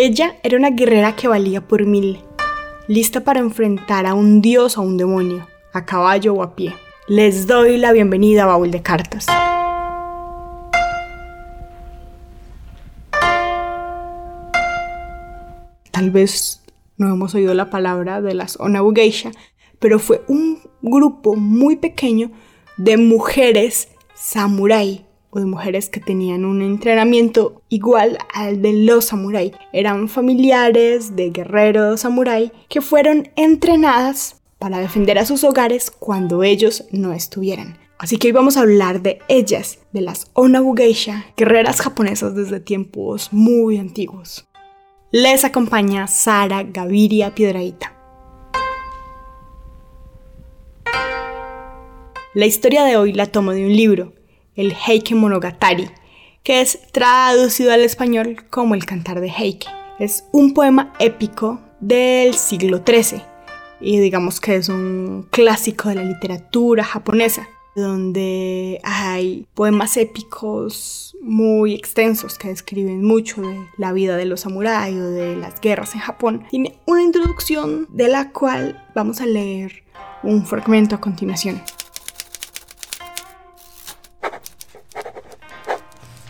Ella era una guerrera que valía por mil, lista para enfrentar a un dios o a un demonio, a caballo o a pie. Les doy la bienvenida a Baúl de Cartas. Tal vez no hemos oído la palabra de las Onabugeisha, pero fue un grupo muy pequeño de mujeres samurái de mujeres que tenían un entrenamiento igual al de los samurái. Eran familiares de guerreros samurái que fueron entrenadas para defender a sus hogares cuando ellos no estuvieran. Así que hoy vamos a hablar de ellas, de las Onabugeisha, guerreras japonesas desde tiempos muy antiguos. Les acompaña Sara Gaviria Piedraíta. La historia de hoy la tomo de un libro, el Heike Monogatari, que es traducido al español como El Cantar de Heike. Es un poema épico del siglo XIII y digamos que es un clásico de la literatura japonesa donde hay poemas épicos muy extensos que describen mucho de la vida de los samuráis o de las guerras en Japón. Tiene una introducción de la cual vamos a leer un fragmento a continuación.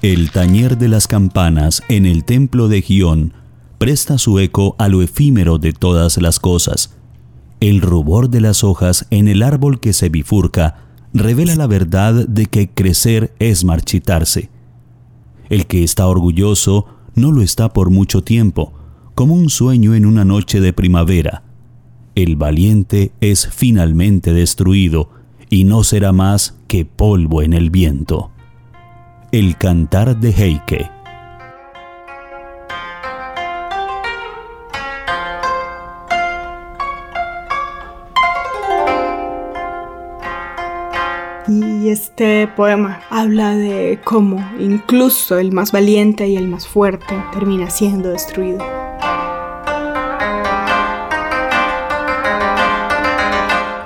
El tañer de las campanas en el templo de Gion presta su eco a lo efímero de todas las cosas. El rubor de las hojas en el árbol que se bifurca revela la verdad de que crecer es marchitarse. El que está orgulloso no lo está por mucho tiempo, como un sueño en una noche de primavera. El valiente es finalmente destruido y no será más que polvo en el viento. El cantar de Heike Y este poema habla de cómo incluso el más valiente y el más fuerte termina siendo destruido.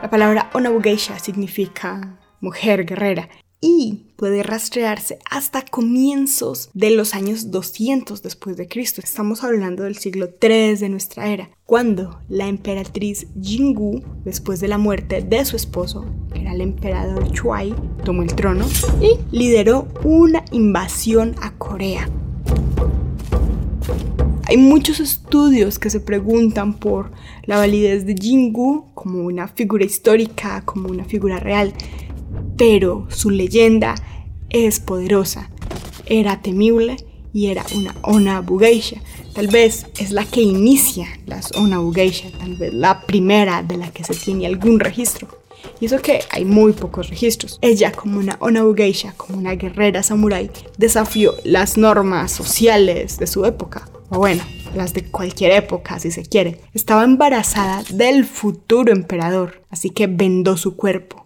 La palabra Onabugeisha significa mujer guerrera y puede rastrearse hasta comienzos de los años 200 después de Cristo. Estamos hablando del siglo III de nuestra era, cuando la emperatriz Jingu, después de la muerte de su esposo, que era el emperador Chuai, tomó el trono y lideró una invasión a Corea. Hay muchos estudios que se preguntan por la validez de Jingu como una figura histórica, como una figura real pero su leyenda es poderosa. Era temible y era una Ona Bugeisha. Tal vez es la que inicia las Ona Bugeisha, tal vez la primera de la que se tiene algún registro. Y eso que hay muy pocos registros. Ella, como una Ona Bugeisha, como una guerrera samurái, desafió las normas sociales de su época. O bueno, las de cualquier época, si se quiere. Estaba embarazada del futuro emperador, así que vendó su cuerpo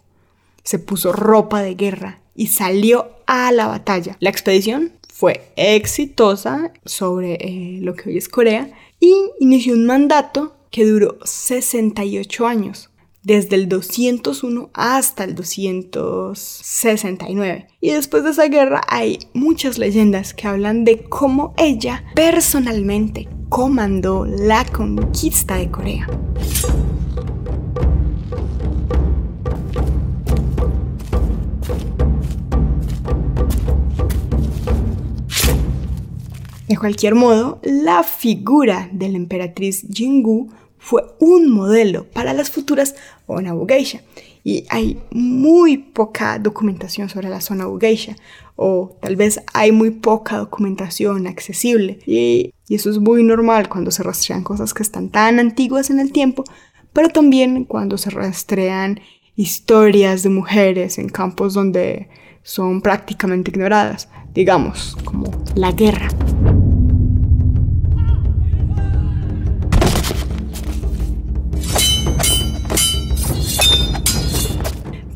se puso ropa de guerra y salió a la batalla. La expedición fue exitosa sobre eh, lo que hoy es Corea y inició un mandato que duró 68 años, desde el 201 hasta el 269. Y después de esa guerra hay muchas leyendas que hablan de cómo ella personalmente comandó la conquista de Corea. Cualquier modo, la figura de la emperatriz Jingu fue un modelo para las futuras Onabugeisha. Y hay muy poca documentación sobre la zona Geisha, o tal vez hay muy poca documentación accesible. Y, y eso es muy normal cuando se rastrean cosas que están tan antiguas en el tiempo, pero también cuando se rastrean historias de mujeres en campos donde son prácticamente ignoradas, digamos, como la guerra.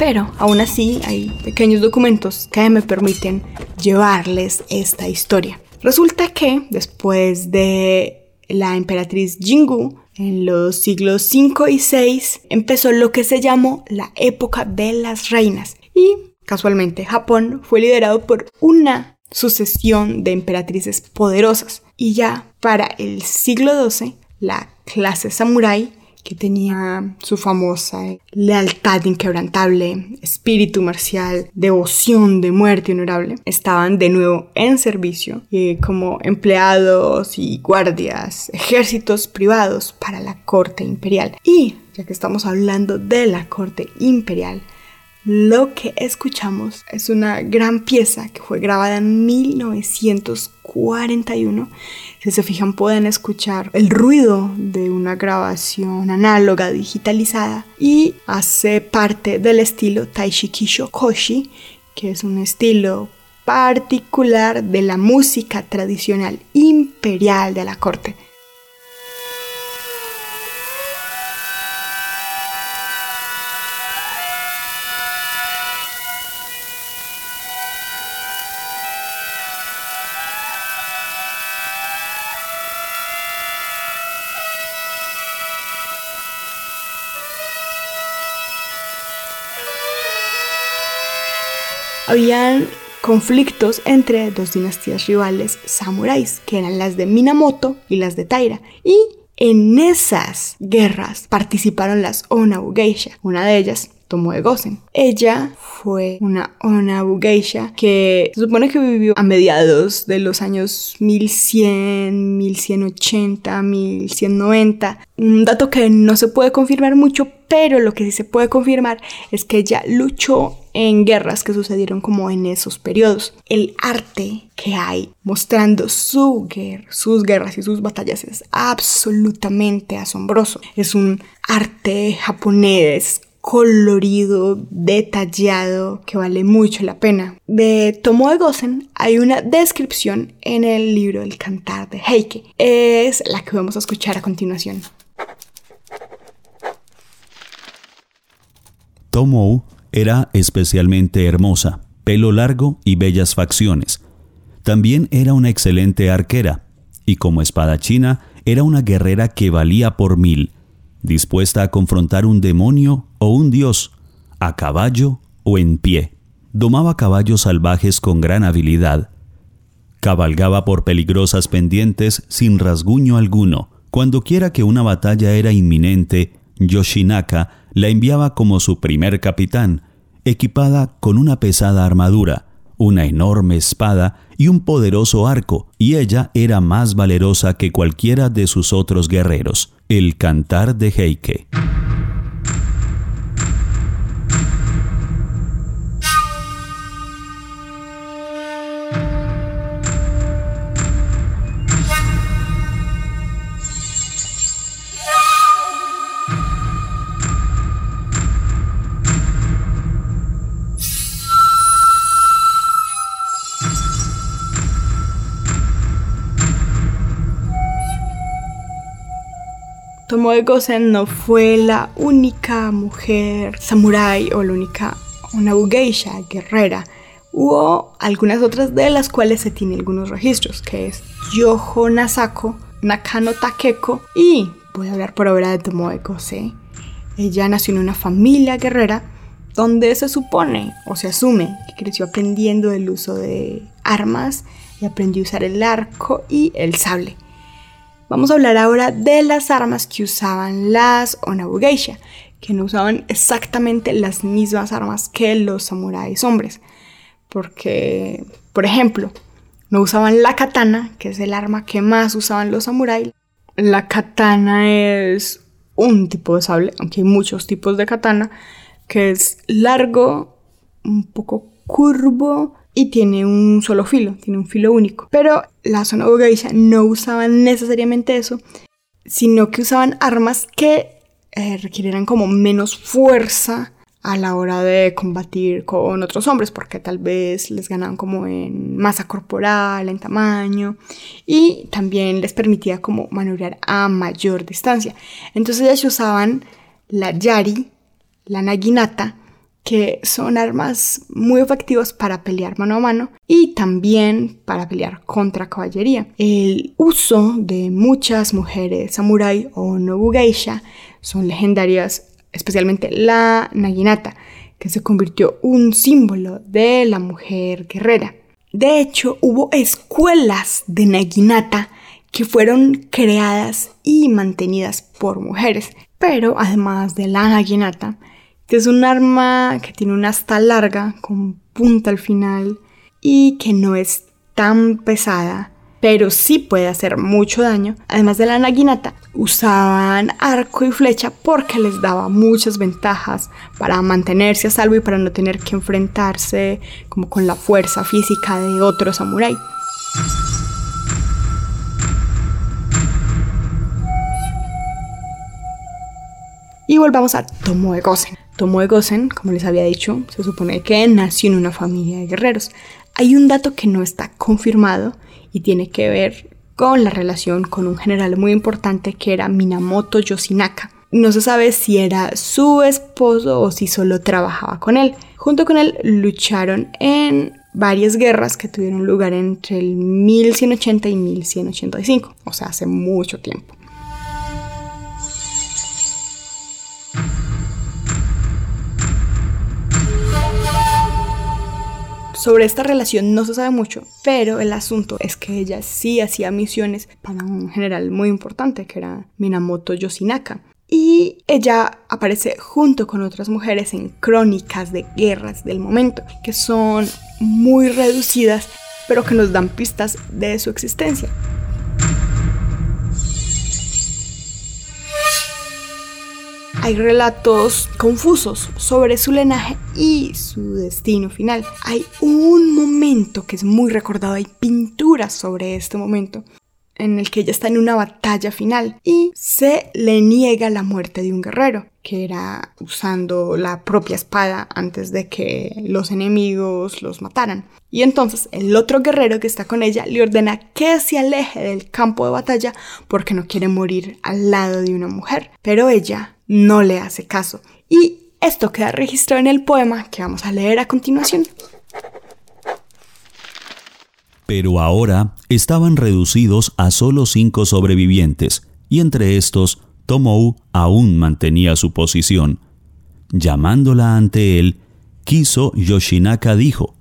Pero aún así hay pequeños documentos que me permiten llevarles esta historia. Resulta que después de la emperatriz Jingu, en los siglos 5 y 6, empezó lo que se llamó la época de las reinas. Y casualmente Japón fue liderado por una sucesión de emperatrices poderosas. Y ya para el siglo XII, la clase samurái que tenía su famosa lealtad inquebrantable, espíritu marcial, devoción de muerte honorable, estaban de nuevo en servicio eh, como empleados y guardias, ejércitos privados para la corte imperial. Y ya que estamos hablando de la corte imperial, lo que escuchamos es una gran pieza que fue grabada en 1941. Si se fijan pueden escuchar el ruido de una grabación análoga digitalizada y hace parte del estilo Taishikisho Koshi, que es un estilo particular de la música tradicional imperial de la corte. Habían conflictos entre dos dinastías rivales samuráis, que eran las de Minamoto y las de Taira. Y en esas guerras participaron las Onabu Geisha. Una de ellas Tomoe Gosen. Ella fue una Onabu Geisha que se supone que vivió a mediados de los años 1100, 1180, 1190. Un dato que no se puede confirmar mucho, pero lo que sí se puede confirmar es que ella luchó en guerras que sucedieron como en esos periodos. El arte que hay mostrando su sus guerras y sus batallas es absolutamente asombroso. Es un arte japonés colorido, detallado, que vale mucho la pena. De Tomoe Gosen hay una descripción en el libro El Cantar de Heike. Es la que vamos a escuchar a continuación. Tomoe era especialmente hermosa, pelo largo y bellas facciones. También era una excelente arquera, y como espadachina era una guerrera que valía por mil, dispuesta a confrontar un demonio o un dios, a caballo o en pie. Domaba caballos salvajes con gran habilidad. Cabalgaba por peligrosas pendientes sin rasguño alguno. Cuando quiera que una batalla era inminente, Yoshinaka la enviaba como su primer capitán, equipada con una pesada armadura, una enorme espada y un poderoso arco, y ella era más valerosa que cualquiera de sus otros guerreros. El cantar de Heike. Tomoe Gosen no fue la única mujer samurái o la única una guerrera. Hubo algunas otras de las cuales se tienen algunos registros, que es Yoho Nasako, Nakano Takeko y voy a hablar por ahora de Tomoe Gosen. Ella nació en una familia guerrera donde se supone o se asume que creció aprendiendo el uso de armas y aprendió a usar el arco y el sable. Vamos a hablar ahora de las armas que usaban las Onabu Geisha, que no usaban exactamente las mismas armas que los samuráis hombres. Porque, por ejemplo, no usaban la katana, que es el arma que más usaban los samuráis. La katana es un tipo de sable, aunque hay muchos tipos de katana, que es largo, un poco curvo y tiene un solo filo, tiene un filo único. Pero la zona geisha no usaban necesariamente eso, sino que usaban armas que eh, como menos fuerza a la hora de combatir con otros hombres, porque tal vez les ganaban como en masa corporal, en tamaño, y también les permitía como maniobrar a mayor distancia. Entonces ellos usaban la yari, la naginata, que son armas muy efectivas para pelear mano a mano y también para pelear contra caballería. El uso de muchas mujeres samurai o nobugeisha son legendarias, especialmente la naginata, que se convirtió un símbolo de la mujer guerrera. De hecho, hubo escuelas de naginata que fueron creadas y mantenidas por mujeres. Pero además de la naginata, es un arma que tiene una asta larga con punta al final y que no es tan pesada, pero sí puede hacer mucho daño. Además de la naginata, usaban arco y flecha porque les daba muchas ventajas para mantenerse a salvo y para no tener que enfrentarse como con la fuerza física de otro samurái. Y volvamos a Tomoe Gosen. Tomoe Gosen, como les había dicho, se supone que nació en una familia de guerreros. Hay un dato que no está confirmado y tiene que ver con la relación con un general muy importante que era Minamoto Yoshinaka. No se sabe si era su esposo o si solo trabajaba con él. Junto con él lucharon en varias guerras que tuvieron lugar entre el 1180 y 1185, o sea, hace mucho tiempo. Sobre esta relación no se sabe mucho, pero el asunto es que ella sí hacía misiones para un general muy importante que era Minamoto Yoshinaka. Y ella aparece junto con otras mujeres en crónicas de guerras del momento, que son muy reducidas, pero que nos dan pistas de su existencia. Hay relatos confusos sobre su linaje y su destino final. Hay un momento que es muy recordado, hay pinturas sobre este momento en el que ella está en una batalla final y se le niega la muerte de un guerrero, que era usando la propia espada antes de que los enemigos los mataran. Y entonces el otro guerrero que está con ella le ordena que se aleje del campo de batalla porque no quiere morir al lado de una mujer. Pero ella no le hace caso. Y esto queda registrado en el poema que vamos a leer a continuación. Pero ahora estaban reducidos a solo cinco sobrevivientes, y entre estos Tomou aún mantenía su posición. Llamándola ante él, Kiso Yoshinaka dijo,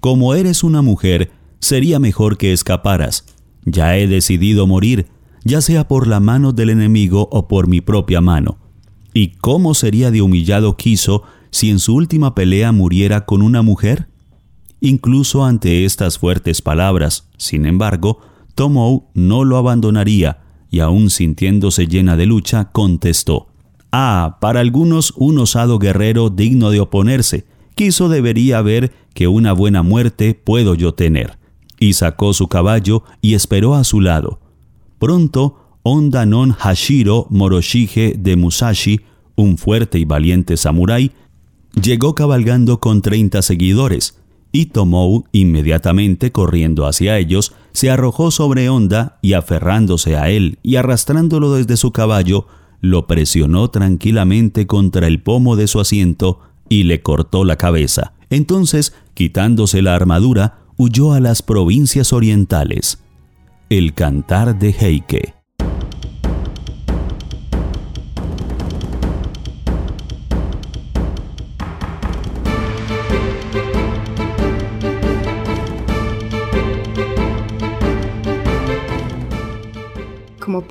Como eres una mujer, sería mejor que escaparas. Ya he decidido morir, ya sea por la mano del enemigo o por mi propia mano. ¿Y cómo sería de humillado Kiso si en su última pelea muriera con una mujer? Incluso ante estas fuertes palabras, sin embargo, Tomou no lo abandonaría y aún sintiéndose llena de lucha, contestó, Ah, para algunos un osado guerrero digno de oponerse, Kiso debería ver que una buena muerte puedo yo tener. Y sacó su caballo y esperó a su lado. Pronto Onda non Hashiro Moroshige de Musashi, un fuerte y valiente samurái, llegó cabalgando con 30 seguidores, y Tomou, inmediatamente corriendo hacia ellos, se arrojó sobre Onda y aferrándose a él y arrastrándolo desde su caballo, lo presionó tranquilamente contra el pomo de su asiento y le cortó la cabeza. Entonces, quitándose la armadura, huyó a las provincias orientales. El cantar de Heike.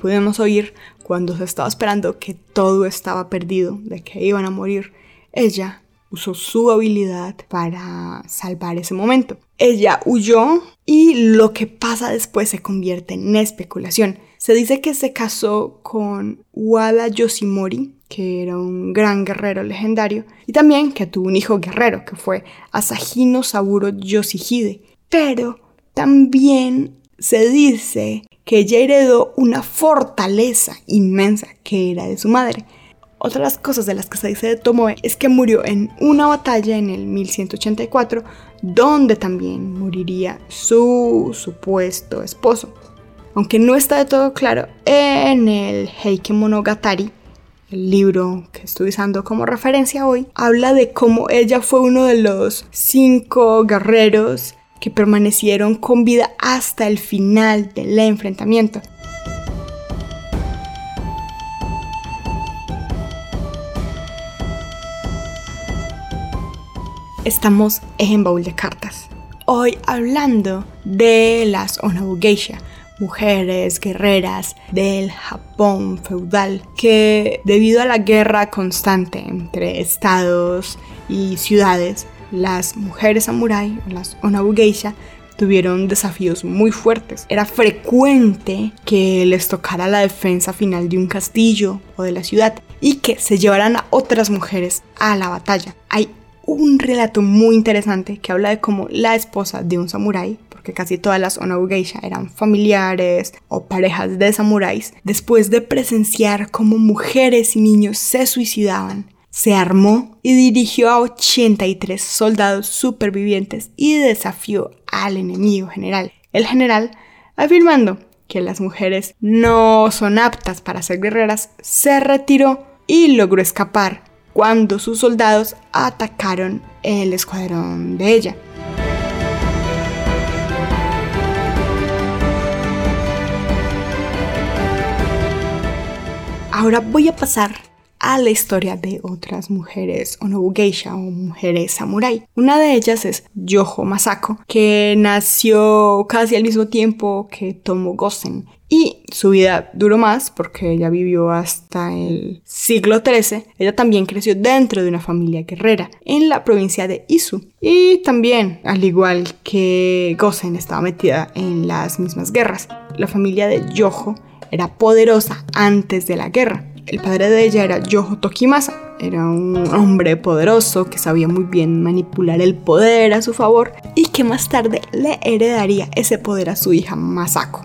Pudimos oír, cuando se estaba esperando que todo estaba perdido, de que iban a morir, ella usó su habilidad para salvar ese momento. Ella huyó y lo que pasa después se convierte en especulación. Se dice que se casó con Wada Yoshimori, que era un gran guerrero legendario, y también que tuvo un hijo guerrero, que fue Asahino Saburo Yoshihide. Pero también se dice que ella heredó una fortaleza inmensa que era de su madre. Otra de las cosas de las que se dice de Tomoe es que murió en una batalla en el 1184, donde también moriría su supuesto esposo. Aunque no está de todo claro, en el Heike Monogatari, el libro que estoy usando como referencia hoy, habla de cómo ella fue uno de los cinco guerreros que permanecieron con vida hasta el final del enfrentamiento. Estamos en Baúl de Cartas. Hoy hablando de las Onabu Geisha, mujeres guerreras del Japón feudal que debido a la guerra constante entre estados y ciudades, las mujeres samurai, las onabugeisha, tuvieron desafíos muy fuertes. Era frecuente que les tocara la defensa final de un castillo o de la ciudad y que se llevaran a otras mujeres a la batalla. Hay un relato muy interesante que habla de cómo la esposa de un samurái, porque casi todas las onabugeisha eran familiares o parejas de samuráis, después de presenciar cómo mujeres y niños se suicidaban, se armó y dirigió a 83 soldados supervivientes y desafió al enemigo general. El general, afirmando que las mujeres no son aptas para ser guerreras, se retiró y logró escapar cuando sus soldados atacaron el escuadrón de ella. Ahora voy a pasar a la historia de otras mujeres onobugeisha o mujeres samurai. Una de ellas es Yoho Masako, que nació casi al mismo tiempo que Tomo Gosen. Y su vida duró más porque ella vivió hasta el siglo XIII. Ella también creció dentro de una familia guerrera en la provincia de Izu. Y también, al igual que Gosen, estaba metida en las mismas guerras. La familia de Yoho era poderosa antes de la guerra el padre de ella era Yoho Tokimasa. Era un hombre poderoso que sabía muy bien manipular el poder a su favor y que más tarde le heredaría ese poder a su hija Masako.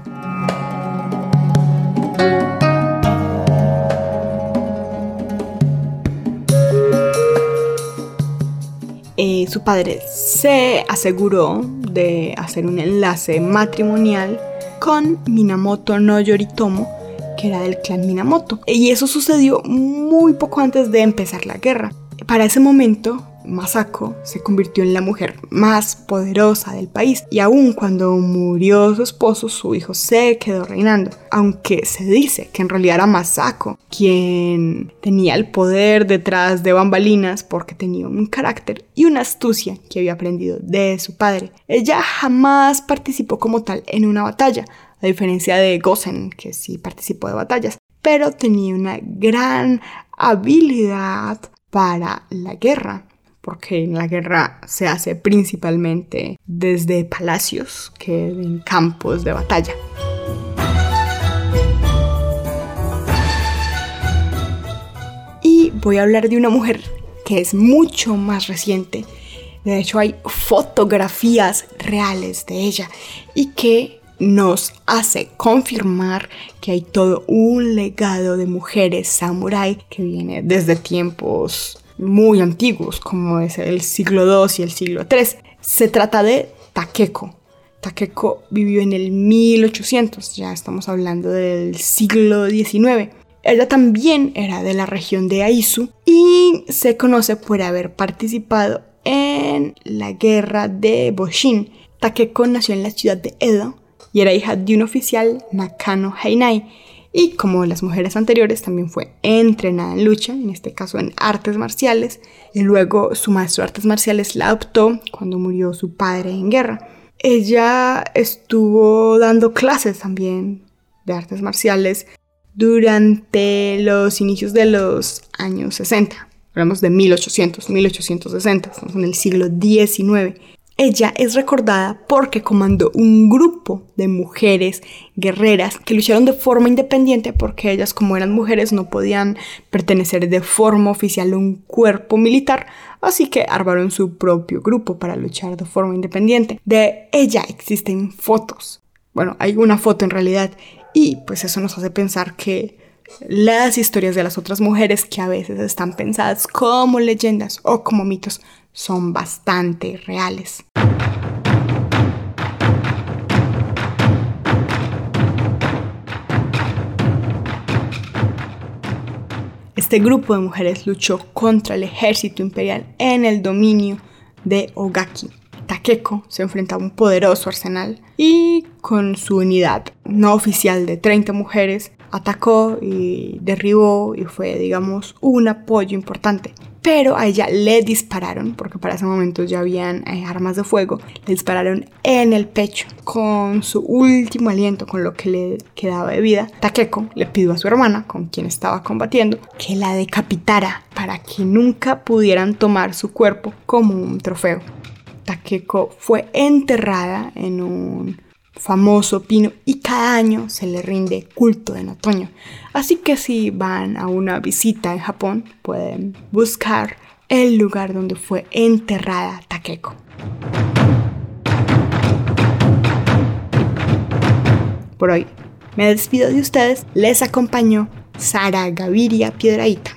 Eh, su padre se aseguró de hacer un enlace matrimonial con Minamoto no Yoritomo, era del clan Minamoto. Y eso sucedió muy poco antes de empezar la guerra. Para ese momento, Masako se convirtió en la mujer más poderosa del país y aun cuando murió su esposo, su hijo se quedó reinando. Aunque se dice que en realidad era Masako quien tenía el poder detrás de bambalinas porque tenía un carácter y una astucia que había aprendido de su padre. Ella jamás participó como tal en una batalla, a diferencia de Gosen, que sí participó de batallas, pero tenía una gran habilidad para la guerra, porque en la guerra se hace principalmente desde palacios que en campos de batalla. Y voy a hablar de una mujer que es mucho más reciente. De hecho, hay fotografías reales de ella y que nos hace confirmar que hay todo un legado de mujeres samurái que viene desde tiempos muy antiguos, como es el siglo II y el siglo III. Se trata de Takeko. Takeko vivió en el 1800, ya estamos hablando del siglo XIX. Ella también era de la región de Aizu y se conoce por haber participado en la guerra de Boshin. Takeko nació en la ciudad de Edo y era hija de un oficial Nakano Heinai. Y como las mujeres anteriores, también fue entrenada en lucha, en este caso en artes marciales. Y luego su maestro de artes marciales la adoptó cuando murió su padre en guerra. Ella estuvo dando clases también de artes marciales durante los inicios de los años 60. Hablamos de 1800, 1860, estamos en el siglo XIX. Ella es recordada porque comandó un grupo de mujeres guerreras que lucharon de forma independiente porque ellas como eran mujeres no podían pertenecer de forma oficial a un cuerpo militar, así que armaron su propio grupo para luchar de forma independiente. De ella existen fotos. Bueno, hay una foto en realidad y pues eso nos hace pensar que las historias de las otras mujeres que a veces están pensadas como leyendas o como mitos son bastante reales. Este grupo de mujeres luchó contra el ejército imperial en el dominio de Ogaki. Takeko se enfrentaba a un poderoso arsenal y con su unidad no oficial de 30 mujeres atacó y derribó y fue, digamos, un apoyo importante. Pero a ella le dispararon, porque para ese momento ya habían eh, armas de fuego, le dispararon en el pecho con su último aliento, con lo que le quedaba de vida. Takeko le pidió a su hermana, con quien estaba combatiendo, que la decapitara para que nunca pudieran tomar su cuerpo como un trofeo. Takeko fue enterrada en un famoso pino y cada año se le rinde culto en otoño. Así que si van a una visita en Japón pueden buscar el lugar donde fue enterrada Takeko. Por hoy me despido de ustedes, les acompañó Sara Gaviria Piedraíta.